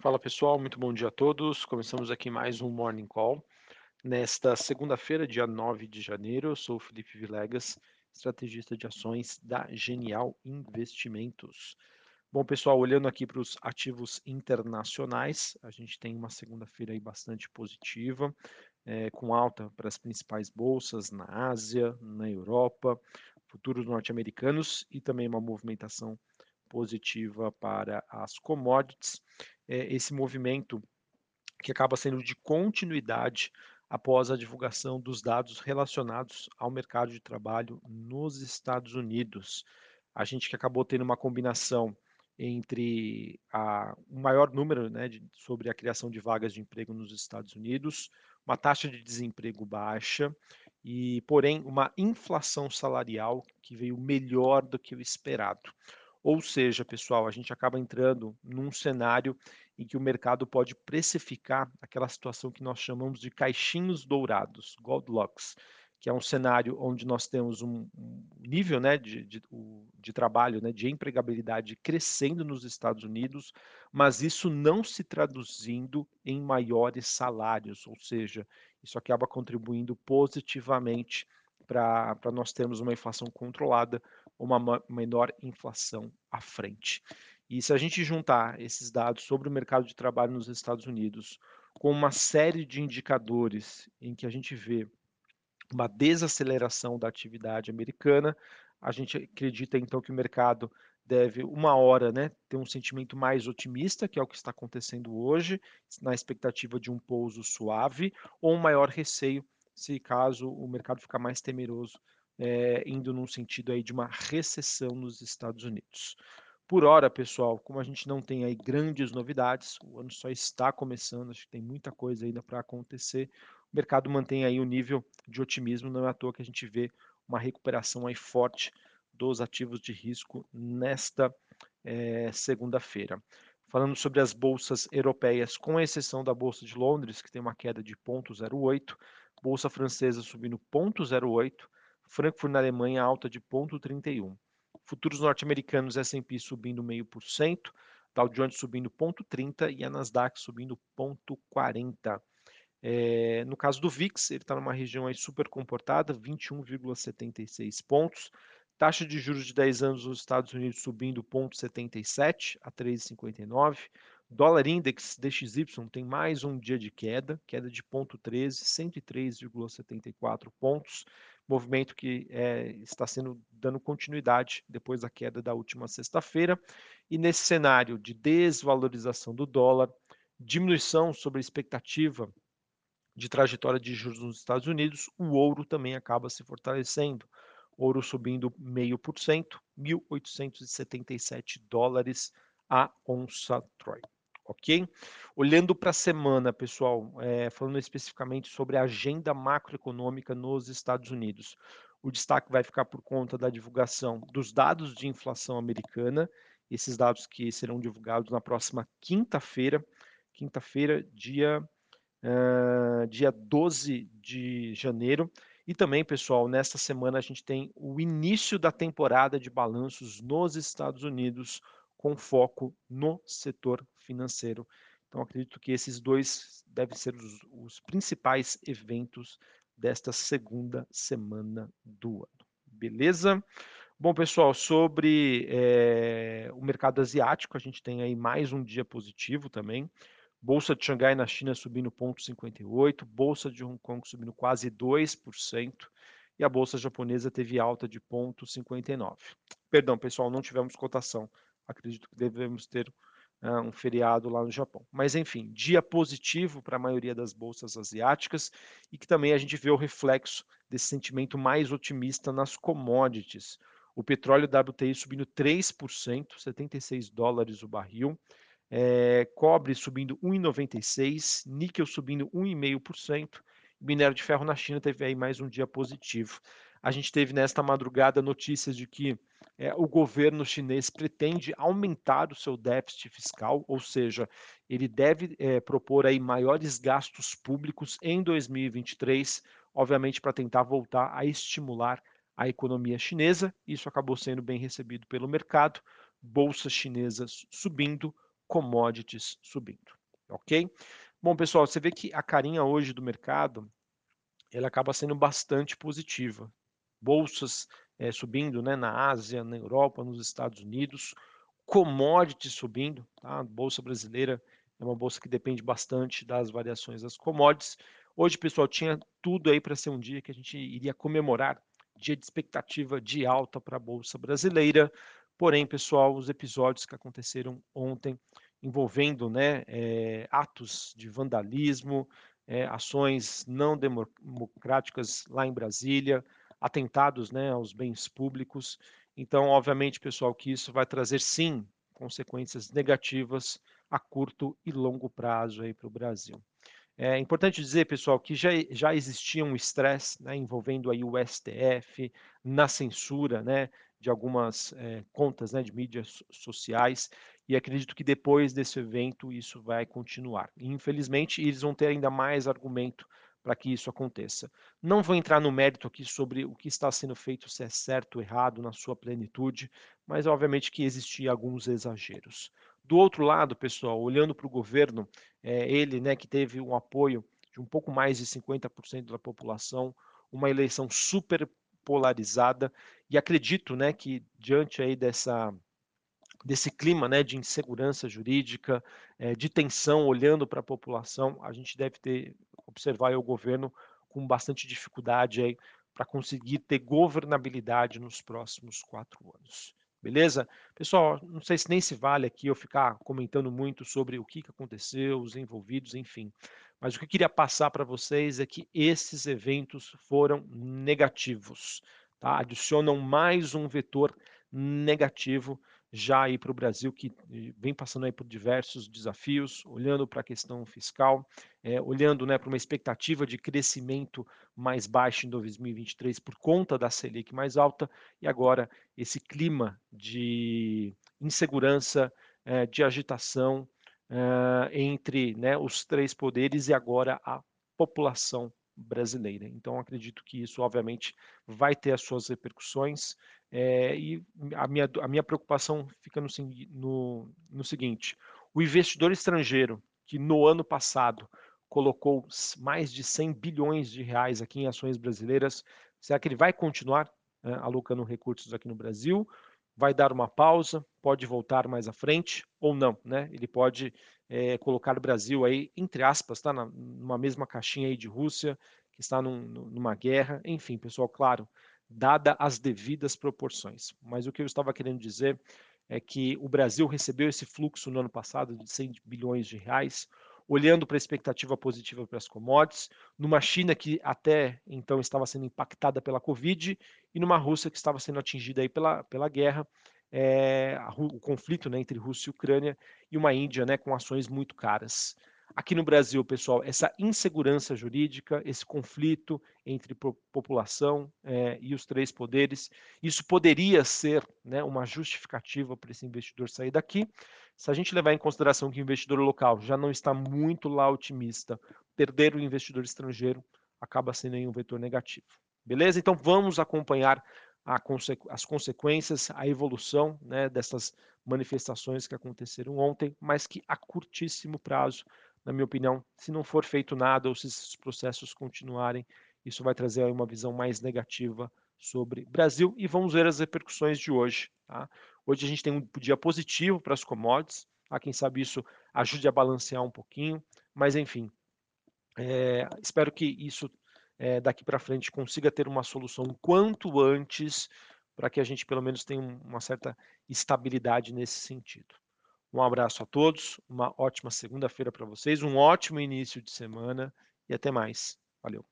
Fala pessoal, muito bom dia a todos. Começamos aqui mais um Morning Call. Nesta segunda-feira, dia 9 de janeiro, eu sou Felipe Vilegas, estrategista de ações da Genial Investimentos. Bom, pessoal, olhando aqui para os ativos internacionais, a gente tem uma segunda-feira aí bastante positiva, é, com alta para as principais bolsas na Ásia, na Europa, futuros norte-americanos e também uma movimentação positiva para as commodities. É, esse movimento que acaba sendo de continuidade após a divulgação dos dados relacionados ao mercado de trabalho nos Estados Unidos. A gente que acabou tendo uma combinação entre a, o maior número né, de, sobre a criação de vagas de emprego nos Estados Unidos, uma taxa de desemprego baixa e, porém, uma inflação salarial que veio melhor do que o esperado. Ou seja, pessoal, a gente acaba entrando num cenário em que o mercado pode precificar aquela situação que nós chamamos de caixinhos dourados, Goldlocks, que é um cenário onde nós temos um, nível né, de, de, de trabalho, né, de empregabilidade crescendo nos Estados Unidos, mas isso não se traduzindo em maiores salários, ou seja, isso acaba contribuindo positivamente para nós termos uma inflação controlada, uma menor inflação à frente. E se a gente juntar esses dados sobre o mercado de trabalho nos Estados Unidos com uma série de indicadores em que a gente vê uma desaceleração da atividade americana, a gente acredita então que o mercado deve, uma hora, né, ter um sentimento mais otimista, que é o que está acontecendo hoje, na expectativa de um pouso suave, ou um maior receio, se caso o mercado ficar mais temeroso, é, indo num sentido aí de uma recessão nos Estados Unidos. Por hora, pessoal, como a gente não tem aí grandes novidades, o ano só está começando, acho que tem muita coisa ainda para acontecer. O mercado mantém aí o nível de otimismo, não é à toa que a gente vê uma recuperação aí forte dos ativos de risco nesta é, segunda-feira. Falando sobre as bolsas europeias, com exceção da Bolsa de Londres, que tem uma queda de 0,08, Bolsa Francesa subindo 0,08, Frankfurt na Alemanha alta de 0,31. Futuros norte-americanos S&P subindo 0,5%, Dow Jones subindo 0,30% e a Nasdaq subindo 0,40%. É, no caso do VIX, ele está numa região aí super comportada, 21,76 pontos. Taxa de juros de 10 anos nos Estados Unidos subindo 0,77 a 3,59. Dólar Index DXY tem mais um dia de queda, queda de 0,13, 103,74 pontos movimento que é, está sendo dando continuidade depois da queda da última sexta-feira. E nesse cenário de desvalorização do dólar, diminuição sobre a expectativa de trajetória de juros nos Estados Unidos, o ouro também acaba se fortalecendo. Ouro subindo 0,5%, 1.877 dólares a onça Troy ok? Olhando para a semana, pessoal, é, falando especificamente sobre a agenda macroeconômica nos Estados Unidos, o destaque vai ficar por conta da divulgação dos dados de inflação americana, esses dados que serão divulgados na próxima quinta-feira, quinta-feira, dia, uh, dia 12 de janeiro. E também, pessoal, nesta semana a gente tem o início da temporada de balanços nos Estados Unidos, com foco no setor financeiro. Então, acredito que esses dois devem ser os, os principais eventos desta segunda semana do ano. Beleza? Bom, pessoal, sobre é, o mercado asiático, a gente tem aí mais um dia positivo também. Bolsa de Xangai na China subindo 0,58, Bolsa de Hong Kong subindo quase 2%, e a Bolsa japonesa teve alta de 0,59. Perdão, pessoal, não tivemos cotação acredito que devemos ter uh, um feriado lá no Japão. Mas, enfim, dia positivo para a maioria das bolsas asiáticas e que também a gente vê o reflexo desse sentimento mais otimista nas commodities. O petróleo WTI subindo 3%, 76 dólares o barril. É, cobre subindo 1,96, níquel subindo 1,5%, minério de ferro na China teve aí mais um dia positivo. A gente teve nesta madrugada notícias de que é, o governo chinês pretende aumentar o seu déficit fiscal, ou seja, ele deve é, propor aí maiores gastos públicos em 2023, obviamente para tentar voltar a estimular a economia chinesa. Isso acabou sendo bem recebido pelo mercado, bolsas chinesas subindo, commodities subindo, ok? Bom, pessoal, você vê que a carinha hoje do mercado, ela acaba sendo bastante positiva. Bolsas é, subindo né, na Ásia, na Europa, nos Estados Unidos, commodities subindo, tá? a Bolsa brasileira é uma bolsa que depende bastante das variações das commodities. Hoje, pessoal, tinha tudo aí para ser um dia que a gente iria comemorar dia de expectativa de alta para a Bolsa Brasileira. Porém, pessoal, os episódios que aconteceram ontem envolvendo né, é, atos de vandalismo, é, ações não democráticas lá em Brasília, atentados né, aos bens públicos. Então, obviamente, pessoal, que isso vai trazer sim consequências negativas a curto e longo prazo para o Brasil. É importante dizer, pessoal, que já, já existia um estresse né, envolvendo aí o STF na censura né, de algumas é, contas né, de mídias sociais e acredito que depois desse evento isso vai continuar. Infelizmente, eles vão ter ainda mais argumento para que isso aconteça. Não vou entrar no mérito aqui sobre o que está sendo feito, se é certo ou errado na sua plenitude, mas obviamente que existiam alguns exageros. Do outro lado, pessoal, olhando para o governo, é, ele né, que teve um apoio de um pouco mais de 50% da população, uma eleição super polarizada, e acredito né, que diante aí dessa desse clima né, de insegurança jurídica, é, de tensão, olhando para a população, a gente deve ter observar o governo com bastante dificuldade aí para conseguir ter governabilidade nos próximos quatro anos. Beleza? Pessoal, não sei se nem se vale aqui eu ficar comentando muito sobre o que, aconteceu, os envolvidos, enfim. Mas o que eu queria passar para vocês é que esses eventos foram negativos. Tá? Adicionam mais um vetor negativo já aí para o Brasil, que vem passando aí por diversos desafios, olhando para a questão fiscal, é, olhando né, para uma expectativa de crescimento mais baixo em 2023 por conta da Selic mais alta, e agora esse clima de insegurança, é, de agitação é, entre né, os três poderes e agora a população brasileira. Então, acredito que isso, obviamente, vai ter as suas repercussões. É, e a minha, a minha preocupação fica no, no, no seguinte: o investidor estrangeiro que no ano passado colocou mais de 100 bilhões de reais aqui em ações brasileiras, será que ele vai continuar né, alocando recursos aqui no Brasil? Vai dar uma pausa? Pode voltar mais à frente ou não? Né? Ele pode é, colocar o Brasil aí, entre aspas, tá? Na, numa mesma caixinha aí de Rússia, que está num, numa guerra. Enfim, pessoal, claro, dada as devidas proporções. Mas o que eu estava querendo dizer é que o Brasil recebeu esse fluxo no ano passado de 100 bilhões de reais, olhando para a expectativa positiva para as commodities, numa China que até então estava sendo impactada pela Covid e numa Rússia que estava sendo atingida aí pela, pela guerra, é, o conflito né, entre Rússia e Ucrânia e uma Índia né, com ações muito caras. Aqui no Brasil, pessoal, essa insegurança jurídica, esse conflito entre população é, e os três poderes, isso poderia ser né, uma justificativa para esse investidor sair daqui. Se a gente levar em consideração que o investidor local já não está muito lá otimista, perder o investidor estrangeiro acaba sendo um vetor negativo. Beleza? Então vamos acompanhar as consequências, a evolução né, dessas manifestações que aconteceram ontem, mas que a curtíssimo prazo na minha opinião, se não for feito nada ou se esses processos continuarem, isso vai trazer uma visão mais negativa sobre Brasil e vamos ver as repercussões de hoje. Tá? Hoje a gente tem um dia positivo para as commodities, tá? quem sabe isso ajude a balancear um pouquinho, mas enfim, é, espero que isso é, daqui para frente consiga ter uma solução quanto antes para que a gente pelo menos tenha uma certa estabilidade nesse sentido. Um abraço a todos, uma ótima segunda-feira para vocês, um ótimo início de semana e até mais. Valeu.